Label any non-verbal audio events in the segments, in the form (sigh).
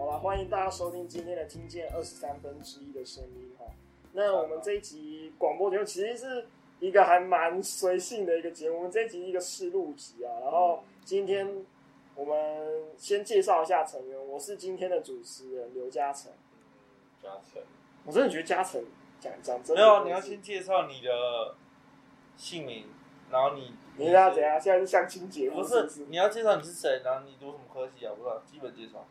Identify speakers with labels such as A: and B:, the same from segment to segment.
A: 好了，欢迎大家收听今天的听见二十三分之一的声音哈。那我们这一集广播节目其实是一个还蛮随性的一个节目，我们这一集一个试录集啊。然后今天我们先介绍一下成员，我是今天的主持人刘嘉诚。
B: 嘉诚，
A: 我真的觉得嘉诚讲讲真的
C: 没有，你要先介绍你的姓名，然后你
A: 你要怎样？现在是相亲节目，
C: 不是？你要介绍你是谁，然后你读什么科系啊？不知道，基本介绍。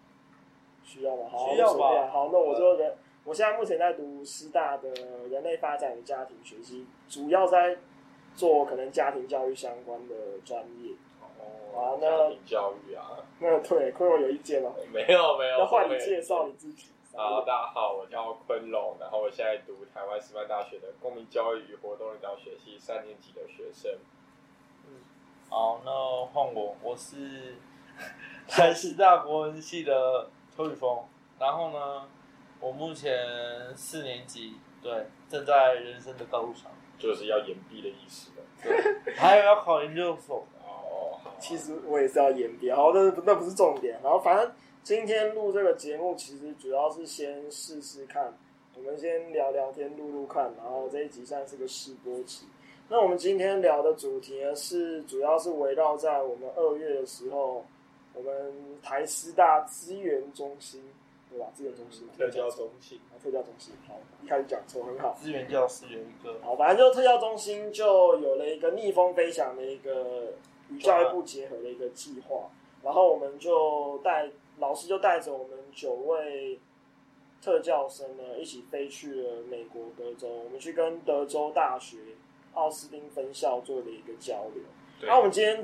A: 需要吗？好，
C: 需要吧。
A: 好，那我就人，我现在目前在读师大的人类发展与家庭学系，主要在做可能家庭教育相关的专业。
B: 哦，
A: 好，那
B: 家庭教育啊，
A: 那对，坤荣有意见吗？
B: 没有，没有。
A: 那换你介绍你自己。
B: 好，大家好，我叫坤龙，然后我现在读台湾师范大学的公民教育与活动领导学系三年级的学生。
C: 嗯，好，那换我，我是 (laughs) 台师大国文系的。邱宇峰，然后呢，我目前四年级，对，正在人生的道路上，
B: 就是要延毕的意思了。(laughs)
C: 对，还有要考研究所。
A: 哦，其实我也是要延毕，好，那那不是重点。然后反正今天录这个节目，其实主要是先试试看，我们先聊聊天，录录看，然后这一集算是个试播期。那我们今天聊的主题呢，是主要是围绕在我们二月的时候。我们台师大资源中心，对吧？资源中心，
B: 特教中心，
A: 特教中心。好，一开始讲错，很好。
C: 资源教师有一个，
A: 好，反正就特教中心就有了一个逆风飞翔的一个与教育部结合的一个计划，然后我们就带老师就带着我们九位特教生呢，一起飞去了美国德州，我们去跟德州大学奥斯汀分校做了一个交流。那我们今天。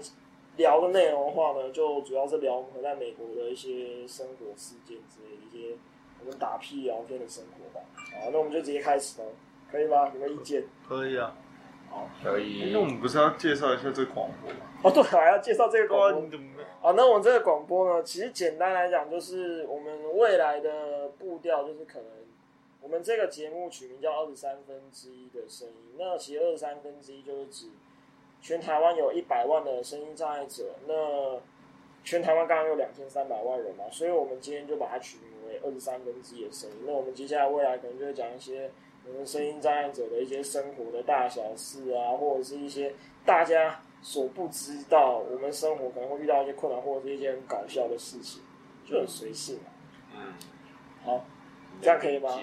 A: 聊的内容的话呢，就主要是聊我们在美国的一些生活事件之类的一些我们打屁聊天的生活吧。好，那我们就直接开始喽，可以吗？有没有意见？
C: 可以啊。
A: 好，
B: 可以。
C: 那我们不是要介绍一下这个广播吗？
A: 哦，对，还要介绍这个广播。
C: 怎么？
A: 好，那我们这个广播呢，其实简单来讲，就是我们未来的步调，就是可能我们这个节目取名叫二十三分之一的声音。那其实二十三分之一就是指。全台湾有一百万的声音障碍者，那全台湾刚刚有两千三百万人嘛，所以我们今天就把它取名为二十三分之一的声音。那我们接下来未来可能就会讲一些我们声音障碍者的一些生活的大小事啊，或者是一些大家所不知道，我们生活可能会遇到一些困难，或者是一些很搞笑的事情，就很随性啊。
B: 嗯，
A: 好，这样可以吗？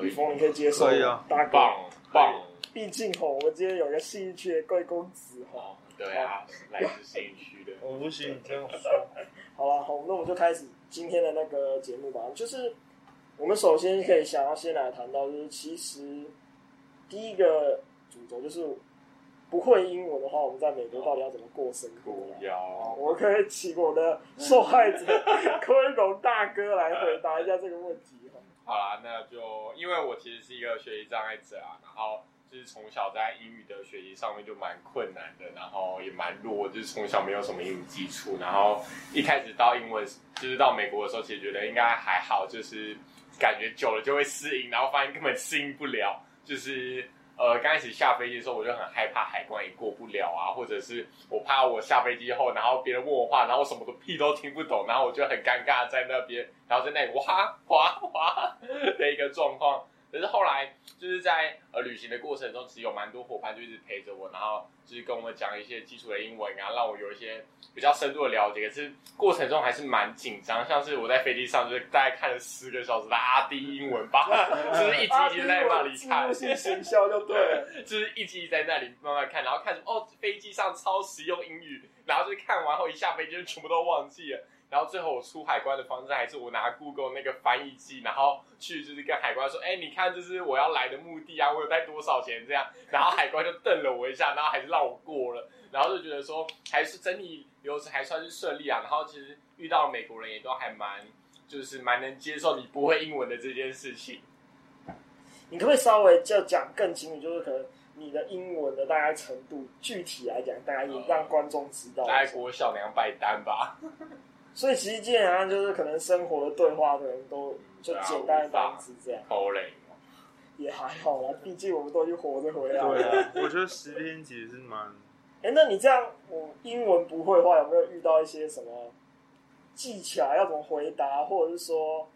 A: 雨峰，你可以接受？
C: 可以啊，
B: 大棒棒。
A: 毕竟吼，我们今天有个信义区的贵公子吼，
B: 对啊，来自信义区的，(laughs)
C: 我不行，这样说。
A: 好了，好，那我们就开始今天的那个节目吧。就是我们首先可以想要先来谈到，就是其实第一个主轴就是不会英文的话，我们在美国到底要怎么过生活？
B: 要，
A: 我可以请我的受害者 (laughs) 坤荣大哥来回答一下这个问题。
B: 好啦，那就因为我其实是一个学习障碍者啊，然后。就是从小在英语的学习上面就蛮困难的，然后也蛮弱，就是从小没有什么英语基础，然后一开始到英文，就是到美国的时候，其实觉得应该还好，就是感觉久了就会适应，然后发现根本适应不了，就是呃刚开始下飞机的时候，我就很害怕海关也过不了啊，或者是我怕我下飞机后，然后别人问我话，然后我什么都屁都听不懂，然后我就很尴尬在那边，然后在那里哇哇哇 (laughs) 的一个状况。可是后来就是在呃旅行的过程中，其实有蛮多伙伴就一直陪着我，然后就是跟我们讲一些基础的英文啊，让我有一些比较深度的了解。可是过程中还是蛮紧张，像是我在飞机上就是大概看了十个小时的阿迪英文吧，(laughs) 就是一集一集在那里看，
A: 行销就对了，
B: 就是一集一集在那里慢慢看，然后看什么哦，飞机上超实用英语，然后就是看完后一下飞机就全部都忘记了。然后最后我出海关的方式还是我拿 Google 那个翻译机，然后去就是跟海关说，哎，你看这是我要来的目的啊，我有带多少钱这样，然后海关就瞪了我一下，然后还是让我过了，然后就觉得说还是整体流程还算是顺利啊，然后其实遇到美国人也都还蛮就是蛮能接受你不会英文的这件事情。
A: 你可不可以稍微就讲更清楚，就是可能你的英文的大概程度，具体来讲，大概也让观众知道，
B: 大概国小两百单吧。
A: 所以其实基本上就是可能生活的对话可能都就简单的单词这样，
B: 好累，
A: 也还好啦，毕竟我们都已经活着回来了。
C: 对啊，我觉得十天其实是蛮……
A: 哎、欸，那你这样，我英文不会的话，有没有遇到一些什么技巧？要怎么回答，或者是说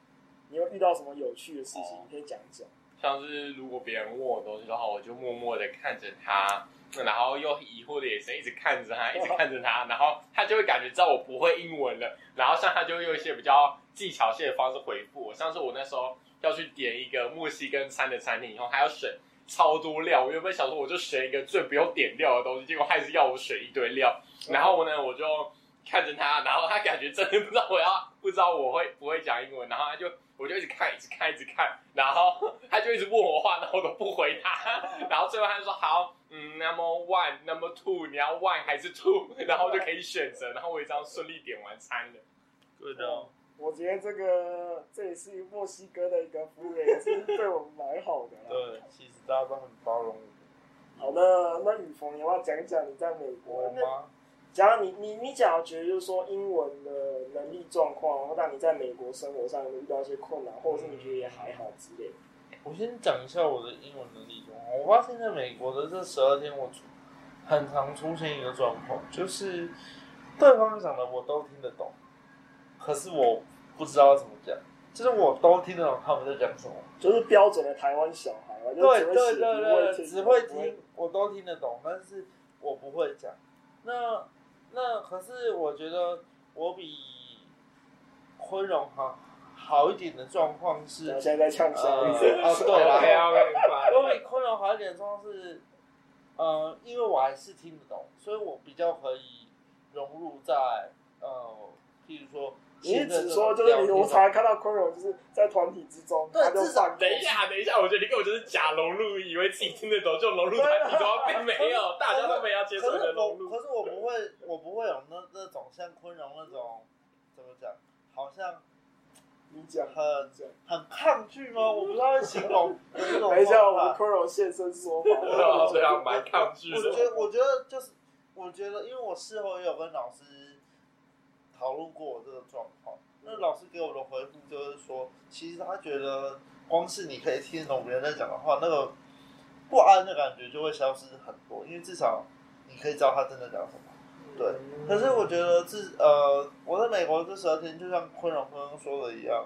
A: 你有遇到什么有趣的事情，
B: 哦、
A: 你可以讲讲。
B: 像是如果别人问我东西的话，我就默默的看着他，然后又疑惑的眼神一直看着他，一直看着他，然后他就会感觉知道我不会英文了，然后像他就会用一些比较技巧性的方式回复我。像是我那时候要去点一个墨西哥餐的餐厅，以后还要选超多料，我原本想说我就选一个最不用点料的东西，结果还是要我选一堆料，然后呢我就看着他，然后他感觉真的不知道我要不知道我会不会讲英文，然后他就。我就一直看，一直看，一直看，然后他就一直问我话，然后我都不回他，然后最后他就说好，嗯，number one，number two，你要 one 还是 two，(laughs) 然后就可以选择，然后我也这样顺利点完餐了。
C: 对的，
A: 我觉得这个这也是墨西哥的一个服务员，也是对我们蛮好的。
C: 对，其实大家都很包容。
A: 好的，那雨峰，你要不要讲讲你在美国
C: 吗？
A: 假如你你你假如觉得就是说英文的能力状况，然后让你在美国生活上有遇到一些困难，或者是你觉得也还好之类的。
C: 我先讲一下我的英文能力状况。我发现在美国的这十二天，我很常出现一个状况，就是对方讲的我都听得懂，可是我不知道怎么讲，就是我都听得懂他们在讲什么，
A: 就是标准的台湾小孩嘛，
C: 对对对对，只会听，我都听得懂，但是我不会讲。那那可是我觉得我比昆荣好好一点的状况是，
A: 现在在呛声音。
C: 哦，对了，
B: 对
C: 我比坤荣好一点的状况是，呃，因为我还是听得懂，所以我比较可以融入在呃，譬如说。
A: 你一直说就是你，我常常看到昆荣就是在团体之中，
C: 对，
A: 至少
B: 等一下，等一下，我觉得你根本就是假融入，以为自己听得懂就融入团体中，并没有，大家都没有接受你的融入。
C: 可是我不会，我不会有那那种像昆荣那种怎么讲，好像
A: 你讲
C: 很很抗拒吗？(laughs) 我不知道会形容。
A: 等一下，我们坤荣现身说法，(laughs)
B: 对啊，蛮抗拒的。
C: 我觉得，我觉得就是，我觉得，因为我事后也有跟老师。讨论过我这个状况，那老师给我的回复就是说，其实他觉得光是你可以听懂别人在讲的话，那个不安的感觉就会消失很多，因为至少你可以知道他真的讲什么。对，可是我觉得自呃，我在美国这十二天，就像昆荣刚刚说的一样，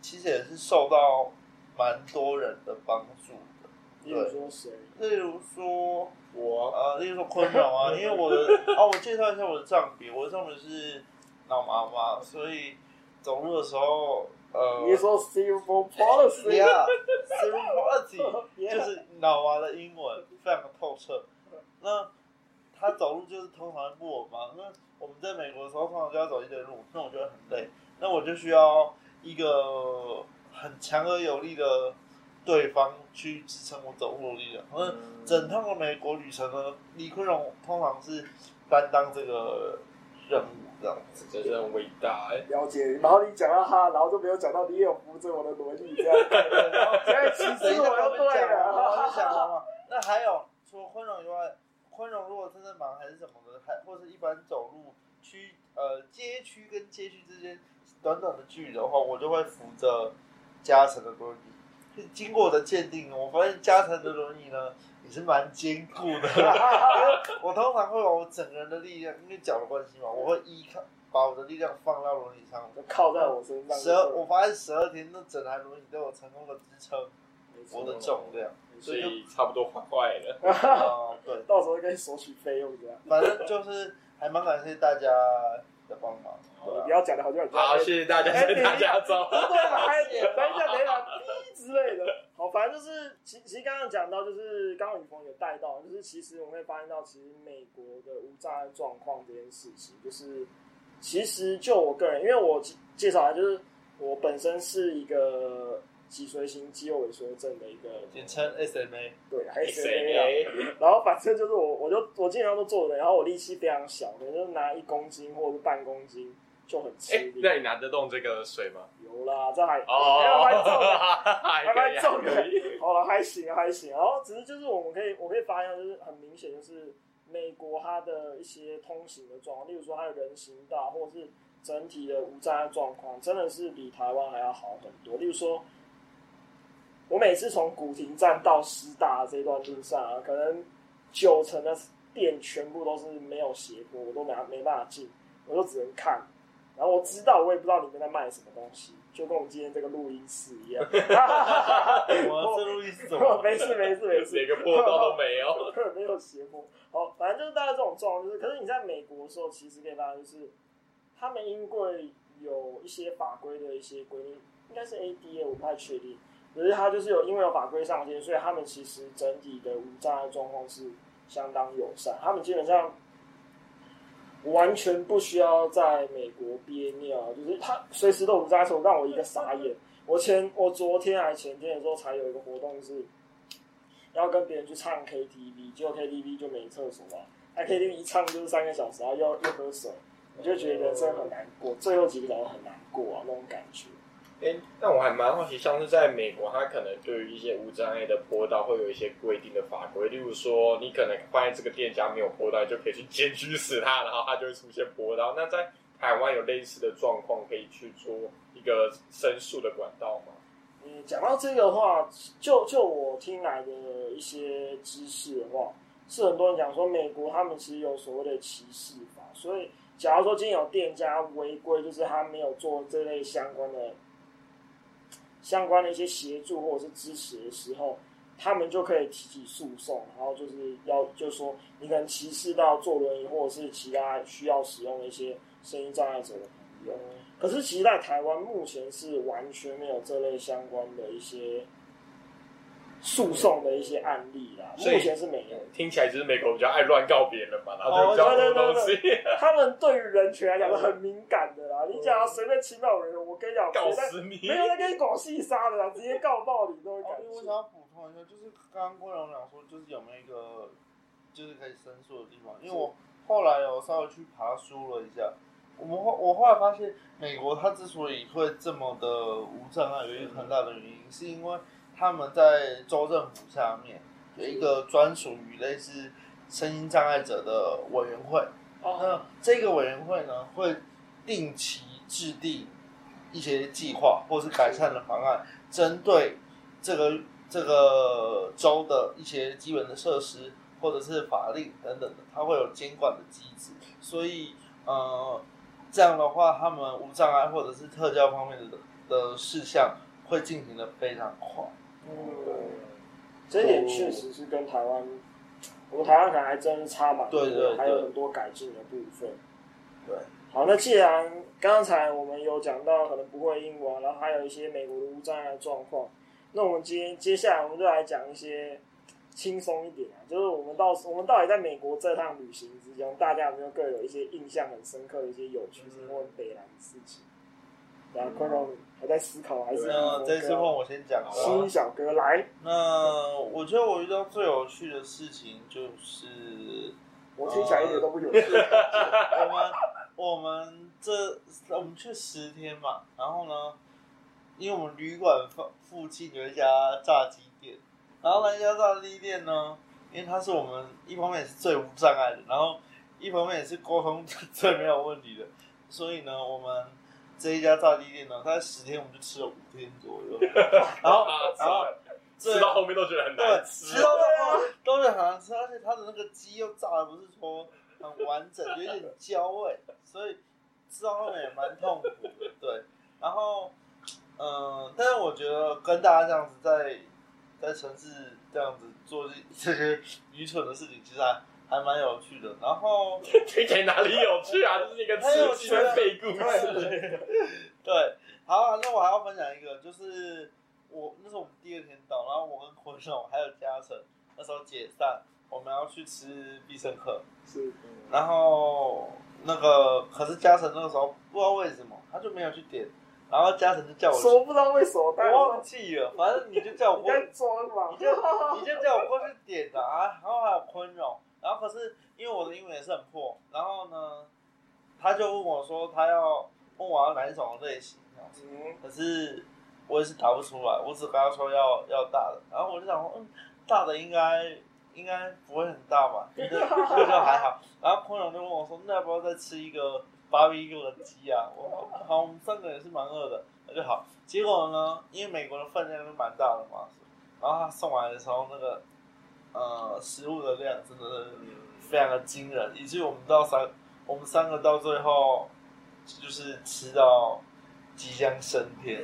C: 其实也是受到蛮多人的帮助的。
A: 例如说谁？
C: 例如说
B: 我
C: 呃，例如说昆荣啊，因为我的啊，(laughs) 我介绍一下我的账笔，我的账笔是。老麻嘛，所以走路的时候，呃，
A: 你说 cerebral
C: palsy，yeah，cerebral palsy 就是脑麻的英文，非常的透彻。那他走路就是通常不稳嘛，那我们在美国的时候通常就要走一段路，那我觉得很累，那我就需要一个很强而有力的对方去支撑我走路的力量。那整趟的美国旅程呢，李坤荣通常是担当这个任务。这样子
B: 真是很伟大哎！
A: 了解，然后你讲到他，然后就没有讲到你也有扶着我的轮椅这样，然 (laughs) 后现在其实我要对了，
C: 我就想了嘛。那还有除了坤荣以外，坤荣如果真的忙还是什么的，还或是一般走路区呃街区跟街区之间短短的距离的话，我就会扶着嘉诚的轮椅。经过我的鉴定，我发现嘉诚的轮椅呢。也是蛮坚固的，(laughs) 因为我通常会把我整个人的力量，因为脚的关系嘛，我会依靠把我的力量放到轮椅上，
A: 就靠在我身上。
C: 十二，我发现十二天那整台轮椅都有成功的支撑我的重量，
B: 所以差不多坏坏了。(laughs)
C: 啊，对，
A: 到时候可以索取费用这样。
C: 反正就是还蛮感谢大家的帮忙。
A: 你不要讲的好像
B: 好，谢谢大家，谢谢大家，走。
A: 对了，还等一下，等一下，之类的。好，反正就是，其其实刚刚讲到，就是刚刚雨峰有带到，就是其实我们会发现到，其实美国的无障碍状况这件事情，就是其实就我个人，因为我介绍来，就是我本身是一个脊髓型肌肉萎缩症的一个
C: 简称 SMA，
A: 对，SMA。然后反正就是我，我就我基本上都坐着，然后我力气非常小，可能就拿一公斤或者是半公斤。就很吃力。
B: 那你拿得动这个水吗？
A: 有啦，这还
B: 哦，
A: 还蛮重的，(laughs)
B: 还
A: 蛮重的。好了，还行还行。然后只是就是我们可以，我可以发现，就是很明显，就是美国它的一些通行的状况，例如说它的人行道，或者是整体的无障碍状况，真的是比台湾还要好很多。例如说，我每次从古亭站到师大这段路上啊，可能九成的店全部都是没有斜坡，我都没没办法进，我就只能看。然后我知道，我也不知道里面在卖什么东西，就跟我们今天这个录音室一样。(laughs)
C: 我这录音室？
A: 没事没事没事，
B: 连个坡道都没有，
A: 没有斜坡。好，反正就是大概这种状况，就是，可是你在美国的时候，其实可以发现，就是他们因为有一些法规的一些规定，应该是 ADA，我不太确定。可是他就是有因为有法规上限，所以他们其实整体的无障碍状况是相当友善，他们基本上。完全不需要在美国憋尿，就是他随时都无障碍，让我一个傻眼。我前我昨天还前天的时候才有一个活动是，要跟别人去唱 KTV，结果 KTV 就没厕所嘛，那 KTV 一唱就是三个小时，然后又又喝水，我就觉得人生很难过，最后几个小时很难过啊，那种感觉。
B: 哎，但我还蛮好奇，像是在美国，它可能对于一些无障碍的坡道会有一些规定的法规，例如说，你可能发现这个店家没有坡道，就可以去检举死他，然后他就会出现坡道。那在台湾有类似的状况，可以去做一个申诉的管道吗？
A: 嗯，讲到这个的话，就就我听来的一些知识的话，是很多人讲说，美国他们其实有所谓的歧视法，所以假如说今天有店家违规，就是他没有做这类相关的。相关的一些协助或者是支持的时候，他们就可以提起诉讼，然后就是要就说你可能歧视到坐轮椅或者是其他需要使用的一些声音障碍者的朋友。可是其实，在台湾目前是完全没有这类相关的一些。诉讼的一些案例啦，目前是没有。
B: 听起来就是美国比较爱乱告别人嘛，然后就比较多东西。(laughs)
A: 他们对于人权来讲是很敏感的啦，你只要随便侵犯人，我跟你讲，
B: 告死你，
A: 没有在跟你狗戏杀的啦，直接告爆你都会。
C: 感觉我想要补充一下，就是刚刚郭龙讲说，就是有没有一个就是可以申诉的地方？因为我后来有稍微去爬书了一下，我们后我后来发现，美国它之所以会这么的无障碍，有一个很大的原因，是因为。他们在州政府下面有一个专属于类似身心障碍者的委员会，那这个委员会呢，会定期制定一些计划或是改善的方案，针对这个这个州的一些基本的设施或者是法令等等的，它会有监管的机制。所以，呃，这样的话，他们无障碍或者是特教方面的的事项会进行的非常快。
A: 嗯，这一点确实是跟台湾，我们台湾可能还真是差蛮多，
C: 对对对，
A: 还有很多改进的部分。
C: 对，
A: 好，那既然刚才我们有讲到可能不会英文，然后还有一些美国的无障碍状况，那我们接接下来我们就来讲一些轻松一点啊，就是我们到我们到底在美国这趟旅行之中，大家有没有各有一些印象很深刻的一些有趣的或北兰的事情？然后坤荣还在思考，还是
C: 那这次换我先讲。
A: 新小哥来。
C: 那我觉得我遇到最有趣的事情就是，
A: 我听起来一点都不有趣。
C: 我们 (laughs) 我们这我们去十天嘛，然后呢，因为我们旅馆附附近有一家炸鸡店，然后那家炸鸡店呢，因为它是我们一方面也是最无障碍的，然后一方面也是沟通 (laughs) 最没有问题的，所以呢，我们。这一家炸鸡店呢，它十天我们就吃了五天左右，(laughs) 然后然后
B: 吃到后面都觉得很难吃，
C: 吃到最后都觉得很难吃，而且它的那个鸡又炸的不是说很完整，有一点焦味，所以吃到后面也蛮痛苦的。对，然后嗯、呃，但是我觉得跟大家这样子在在城市这样子做这些愚蠢的事情，其实还。还蛮有趣的，然后 (laughs)
B: 听起来哪里有趣啊？这是一个 (laughs) 刺激的废故事。
C: 对，(laughs) 好，那我还要分享一个，就是我那是我们第二天到，然后我跟坤总还有嘉诚那时候解散，我们要去吃必胜客。
A: 是。
C: 然后那个可是嘉诚那个时候不知道为什么他就没有去点，然后嘉诚就叫我
A: 说不知道为什么，
C: 我忘记了，反正你就叫我过去
A: 装嘛，
C: 你就你就叫我过去点的啊，然后还有坤总。然后可是因为我的英文也是很破，然后呢，他就问我说他要问我要哪一种类型这样子，可是我也是答不出来，我只跟他说要要大的，然后我就想说，嗯，大的应该应该不会很大吧，这个 (laughs) 就还好。然后坤龙就问我说，那要不要再吃一个 BBQ 的鸡啊？我说好，我们三个也是蛮饿的，那就好。结果呢，因为美国的分量是蛮大的嘛，然后他送来的时候那个。呃，食物的量真的是非常的惊人，以至于我们到三，我们三个到最后就是吃到即将升天，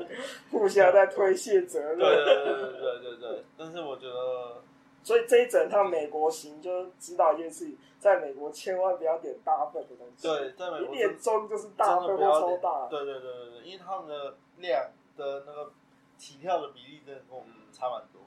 C: (laughs)
A: 互相在推卸责任。
C: 对对对对对对对。但是我觉得，(laughs)
A: 所以这一整趟美国行就知道一件事情，在美国千万不要点大份的东西。
C: 对，在美国
A: 一点中就是大份或超大。
C: 对对对对对，因为他们的量的那个起跳的比例真的跟我们差蛮多。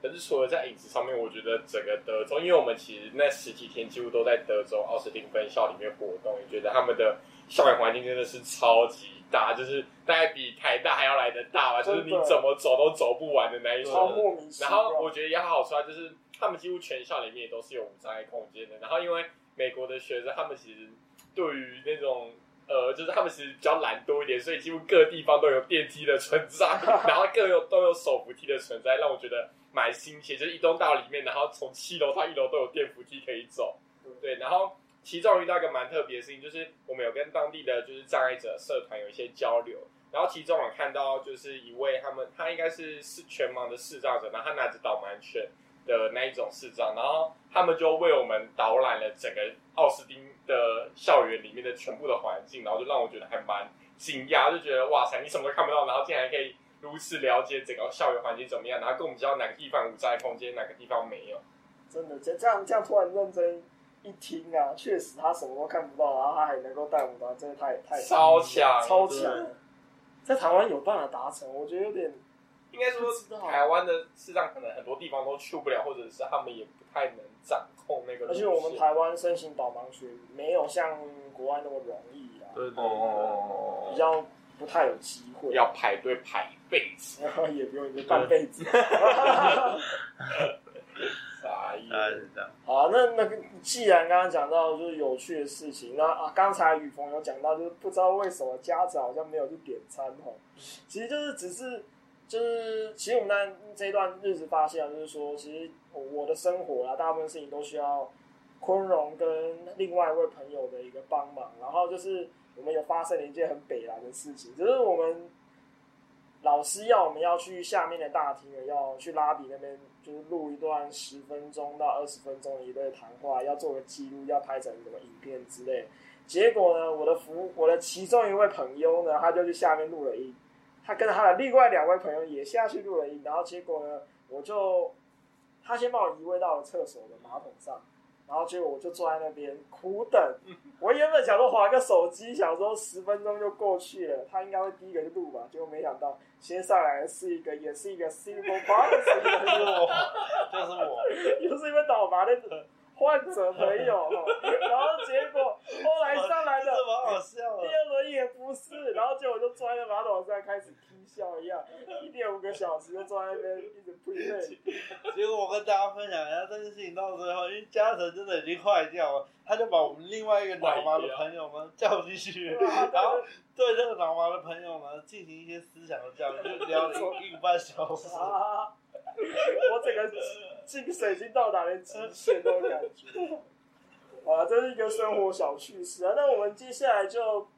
B: 可是除了在饮食上面，我觉得整个德州，因为我们其实那十几天几乎都在德州奥斯汀分校里面活动，也觉得他们的校园环境真的是超级大，就是大概比台大还要来的大吧，就是你怎么走都走不完的那一种。然后我觉得也好好处啊，就是他们几乎全校里面也都是有无障碍空间的。然后因为美国的学生，他们其实对于那种呃，就是他们其实比较懒惰一点，所以几乎各地方都有电梯的存在，(laughs) 然后各有都有手扶梯的存在，让我觉得。蛮新奇，就是一栋大楼里面，然后从七楼到一楼都有电扶梯可以走。对，然后其中遇到一个蛮特别的事情，就是我们有跟当地的就是障碍者社团有一些交流，然后其中我看到就是一位他们，他应该是是全盲的视障者，然后他拿着导盲犬的那一种视障，然后他们就为我们导览了整个奥斯汀的校园里面的全部的环境，然后就让我觉得还蛮惊讶，就觉得哇塞，你什么都看不到，然后竟然可以。如此了解整个校园环境怎么样，然后跟我们知道哪个地方无障碍空间，哪个地方没有。
A: 真的，这这样这样突然认真一听啊，确实他什么都看不到，然后他还能够带我们，真的太太
B: 超强，
A: 超强。在台湾有办法达成，我觉得有点，
B: 应该说台湾的视障可能很多地方都去不了，或者是他们也不太能掌控那个。
A: 而且我们台湾申请导盲犬没有像国外那么容易啊，
C: 对对对，
A: 比较。不太有机会，
B: 要排队排一辈子，
A: 然 (laughs) 后也不用一个半辈子。
B: 啥意
C: 思？
A: 好，那那个既然刚刚讲到就是有趣的事情，那啊，刚才雨峰有讲到，就是不知道为什么家长好像没有去点餐哦。其实就是只是就是，其实我们在这一段日子发现，就是说，其实我的生活啊，大部分事情都需要坤荣跟另外一位朋友的一个帮忙，然后就是。我们有发生了一件很北然的事情，就是我们老师要我们要去下面的大厅，要去拉比那边，就是录一段十分钟到二十分钟的一段谈话，要做个记录，要拍成什么影片之类。结果呢，我的服，我的其中一位朋友呢，他就去下面录了音，他跟他的另外两位朋友也下去录了音，然后结果呢，我就他先把我移位到了厕所的马桶上。然后结果我就坐在那边苦等。我原本想说划个手机，想说十分钟就过去了，他应该会第一个就录吧。结果没想到，先上来的是一个，也是一个 single (laughs) parent，
C: 就是我，就是我，
A: 又是一个倒麻的患者朋友。(laughs) 然后结果后来上来的，
C: 这么好笑。
A: 第二轮也不是，然后结果就坐在马桶上开始听笑一样，一点五个小时就坐在那边一直呸呸。
C: 结果我跟大家分享一下这件事情到最后，因为嘉诚真的已经坏掉了，他就把我们另外一个脑麻的朋友们 (laughs) 叫进去，然后对这个脑麻的朋友们进行一些思想的教育，就聊了 (laughs) 一个半小时。(laughs)
A: 我整个精神已经到达了极限那种感觉。啊，这是一个生活小趣事啊。那我们接下来就，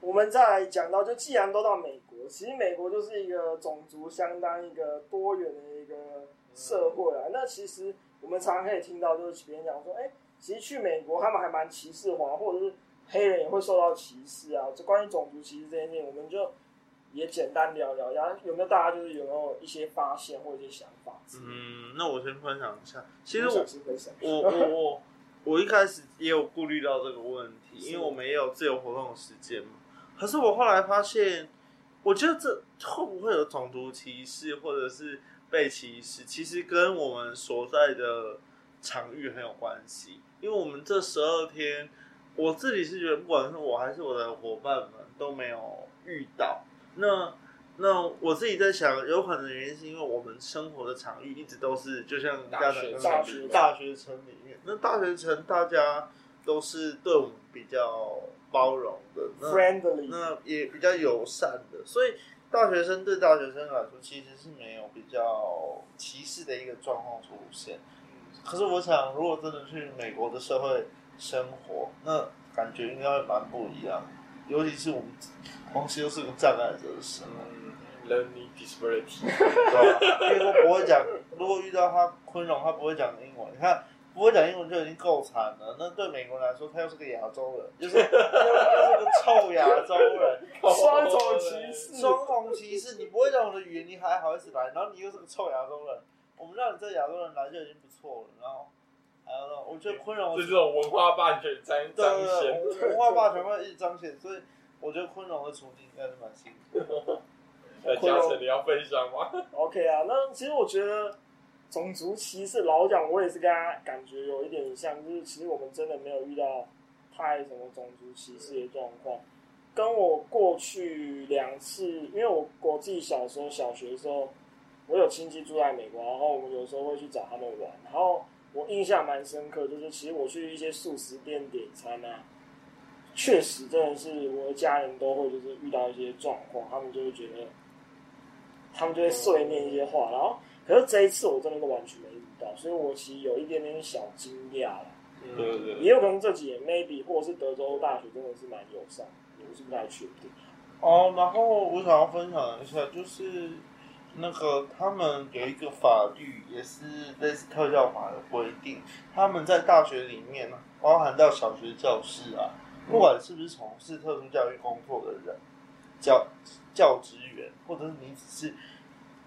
A: 我们再来讲到，就既然都到美国，其实美国就是一个种族相当一个多元的一个社会啊。那其实我们常常可以听到，就是别人讲说，哎，其实去美国他们还蛮歧视华，或者是黑人也会受到歧视啊。就关于种族歧视这件事情，我们就也简单聊聊，然后有没有大家就是有没有一些发现或者一些想法？
C: 嗯，那我先分享一下。其实我我我。我一开始也有顾虑到这个问题，因为我们也有自由活动的时间嘛。可是我后来发现，我觉得这会不会有种族歧视或者是被歧视，其实跟我们所在的场域很有关系。因为我们这十二天，我自己是觉得，不管是我还是我的伙伴们都没有遇到。那那我自己在想，有可能原因是因为我们生活的场域一直都是，就像刚才的
A: 大学
C: 大学城里面，那大学城大家都是对我们比较包容的
A: ，friendly，
C: 那也比较友善的，所以大学生对大学生来说其实是没有比较歧视的一个状况出现。可是我想，如果真的去美国的社会生活，那感觉应该会蛮不一样，尤其是我们同时又是个障碍者的时候。
B: Learning disability，(laughs)
C: 对吧？因为我不会讲，如果遇到他昆荣，他不会讲英文。你看，不会讲英文就已经够惨了。那对美国人来说，他又是个亚洲人，就是又，(laughs) 又是个臭亚洲人，(laughs)
A: 双重歧视，
C: 双重歧视。你不会讲我的语言，你还好意思来？然后你又是个臭亚洲人，我们让你这亚洲人来就已经不错了。然后还有呢，我觉得昆荣
B: 就这种文化霸权在彰显，
C: 文化霸权会一直彰显，所以我觉得昆荣的处境应该是蛮辛苦的。
B: 呃，嘉诚，你要分享吗？(laughs)
A: OK 啊，那其实我觉得种族歧视，老讲我也是跟他感觉有一点像，就是其实我们真的没有遇到太什么种族歧视的状况。跟我过去两次，因为我我自己小时候小学的时候，我有亲戚住在美国，然后我们有时候会去找他们玩，然后我印象蛮深刻，就是其实我去一些素食店点餐啊，确实真的是我的家人都会就是遇到一些状况，他们就会觉得。他们就会碎念一些话，然后可是这一次我真的都完全没遇到，所以我其实有一点点小惊讶了。
B: 嗯，对对，
A: 也有可能这几年 maybe 或者是德州大学真的是蛮友善，我是不太确定。
C: 哦，然后我想要分享一下，就是那个他们有一个法律，也是类似特教法的规定，他们在大学里面呢，包含到小学教师啊，不管是不是从事特殊教育工作的人，教。教职员，或者是你只是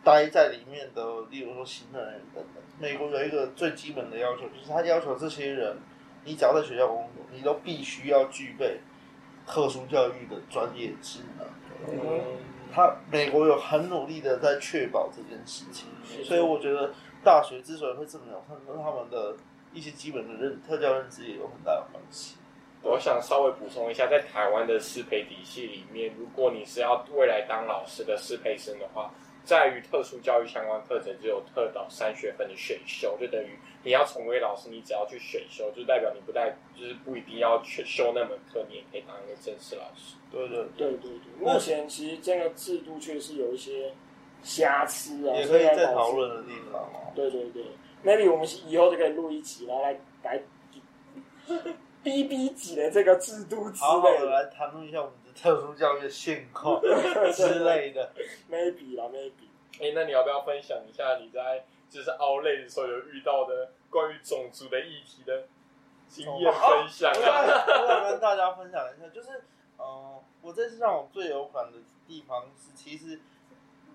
C: 待在里面的，例如说行政人员等等。美国有一个最基本的要求，就是他要求这些人，你只要在学校工作，你都必须要具备特殊教育的专业技能。嗯，他美国有很努力的在确保这件事情，所以我觉得大学之所以会这么有，跟他们的一些基本的认特教认知也有很大的关系。
B: 我想稍微补充一下，在台湾的适配体系里面，如果你是要未来当老师的适配生的话，在于特殊教育相关课程只有特导三学分的选修，就等于你要成为老师，你只要去选修，就代表你不带，就是不一定要去修那门课，你也可以当一个正式老师。
C: 对对
A: 对对对，目前其实这个制度确实有一些瑕疵啊，
C: 也可以再讨论的地方哦。
A: 对对对，maybe 我们以后就可以录一集，然后来来。B B 级的这个制度之类的，好好的
C: 来谈论一下我们的特殊教育的现况之类的
A: ，maybe 啦，maybe。
B: 哎、欸，那你要不要分享一下你在就是熬累的时候有遇到的关于种族的议题的经验分享啊？
C: 我想跟大家分享一下，就是嗯、呃，我这次让我最有感的地方是，其实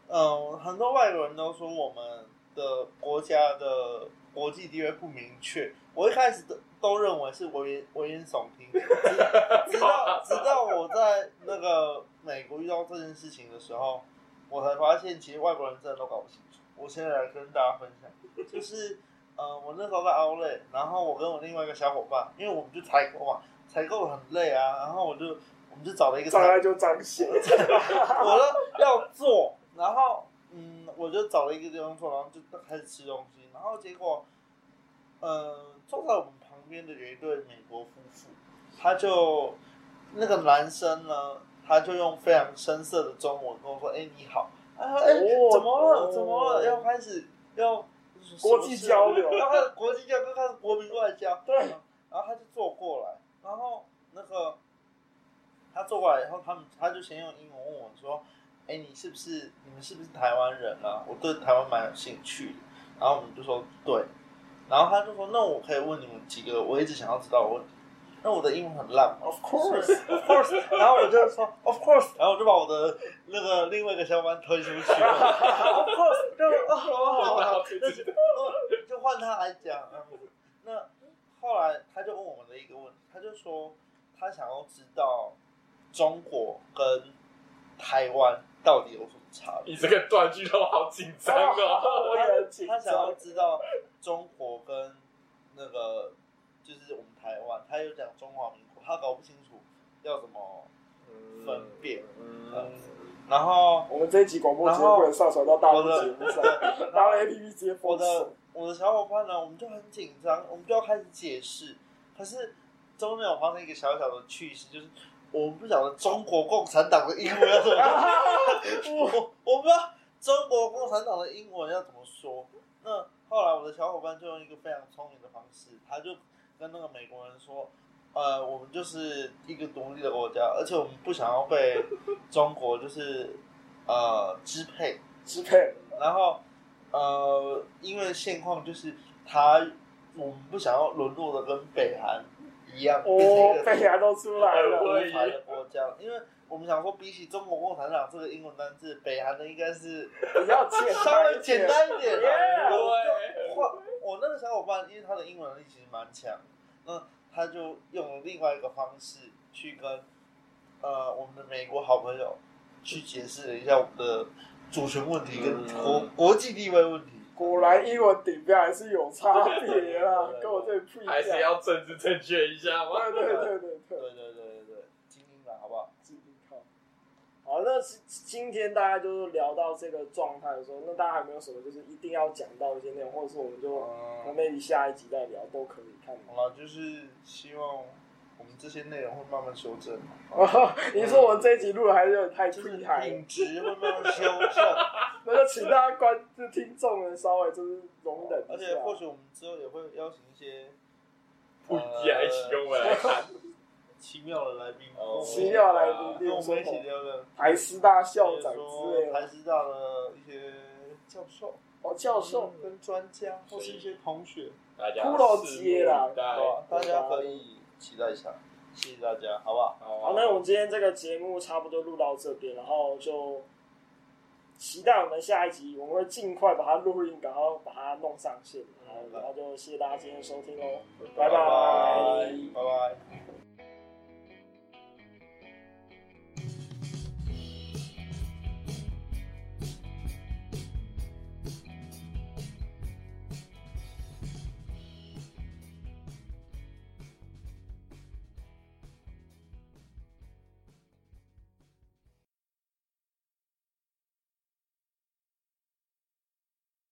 C: 嗯、呃，很多外国人都说我们的国家的国际地位不明确，我一开始都。都认为是危言危言耸听，(laughs) 直到直到我在那个美国遇到这件事情的时候，我才发现其实外国人真的都搞不清楚。我现在来跟大家分享，就是呃，我那时候在奥莱，然后我跟我另外一个小伙伴，因为我们就采购嘛，采购很累啊，然后我就我们就找了一个，
A: 上来就彰显，(laughs)
C: 我说要做，然后嗯，我就找了一个地方做，然后就开始吃东西，然后结果呃，坐在我们旁。边的有一对美国夫妇，他就那个男生呢，他就用非常生涩的中文跟我说：“哎、欸，你好。”他说：“哎、欸，怎么了？怎么了？要开始要
A: 国际交流，
C: 要开始国际交流，开始国民外交。”
A: 对。
C: 然后他就坐过来，然后那个他坐过来以后，他们他就先用英文问我说：“哎、欸，你是不是你们是不是台湾人啊？我对台湾蛮有兴趣的。”然后我们就说：“对。”然后他就说：“那我可以问你们几个我一直想要知道的问题。”那我的英文很烂
A: ，Of course，Of
C: course。(laughs) 然后我就说：“Of course。”然后我就把我的那个另外一个小伙伴推出去了。Of course，就哦好好好，就换他来讲。那后来他就问我们的一个问题，他就说他想要知道中国跟台湾到底有什么差别。
B: 你这个断句都好紧张哦！(laughs) 我
C: 也紧张。他想要知道中国跟那个就是我们台湾，他又讲中华民国，他搞不清楚要怎么分辨。嗯，嗯，然后
A: 我们这一集广播节目不能上传到大陆节目上，然后 APP (laughs) 直接播。
C: 我的我的小伙伴呢，我们就很紧张，我们就要开始解释。可是中间有发生一个小小的趣事，就是。我们不晓得中国共产党的英文要怎么说，我 (laughs) 我不知道中国共产党的英文要怎么说。那后来我的小伙伴就用一个非常聪明的方式，他就跟那个美国人说：“呃，我们就是一个独立的国家，而且我们不想要被中国就是呃支配
A: 支配。然
C: 后呃，因为现况就是他我们不想要沦落的跟北韩一样，
A: 哦，北韩都出来了，
C: 独裁的国家，因为我们想说，比起中国共产党这个英文单字，北韩的应该是
A: 比较简
C: 稍微简单一点。
A: Yeah,
C: 对，我那个小伙伴，因为他的英文能力其实蛮强，那他就用了另外一个方式去跟呃我们的美国好朋友去解释了一下我们的主权问题跟国国际地位问题。
A: 果然英文顶标还是有差别啦，跟我这里不一样。
B: 还是要政治正确一下
A: 吗？对对对对对
C: 对对对对，精英了，好不好？
A: 精英靠。好，那今天大家就是聊到这个状态的时候，那大家还没有什么就是一定要讲到一些内容，或者是我们就我们 maybe 下一集再聊都可以看。
C: 好了，就是希望。我们这些内容会慢慢修正。
A: 哦，(laughs) 你说我们这一集录的还是有点太厉害，
C: 品质会慢慢修正。(laughs)
A: 那就请大家观就听众们稍微就是容忍。
C: 而且或许我们之后也会邀请一些
B: 不一样一起跟我们来看
C: 奇妙的来宾，
A: 奇妙来宾，
C: 跟我们一起聊聊
A: 台师大校长之类
C: 的，台师大的一些教授，
A: 哦，教授
C: 跟专家，或是一些同学，
B: 大家
A: 骷髅街啦，
C: 大家可以。期待一下，谢谢大家，好不好？
A: 好，那我们今天这个节目差不多录到这边，然后就期待我们下一集，我们会尽快把它录音，然后把它弄上线，然后，然后就谢谢大家今天收听哦，拜拜，
C: 拜拜。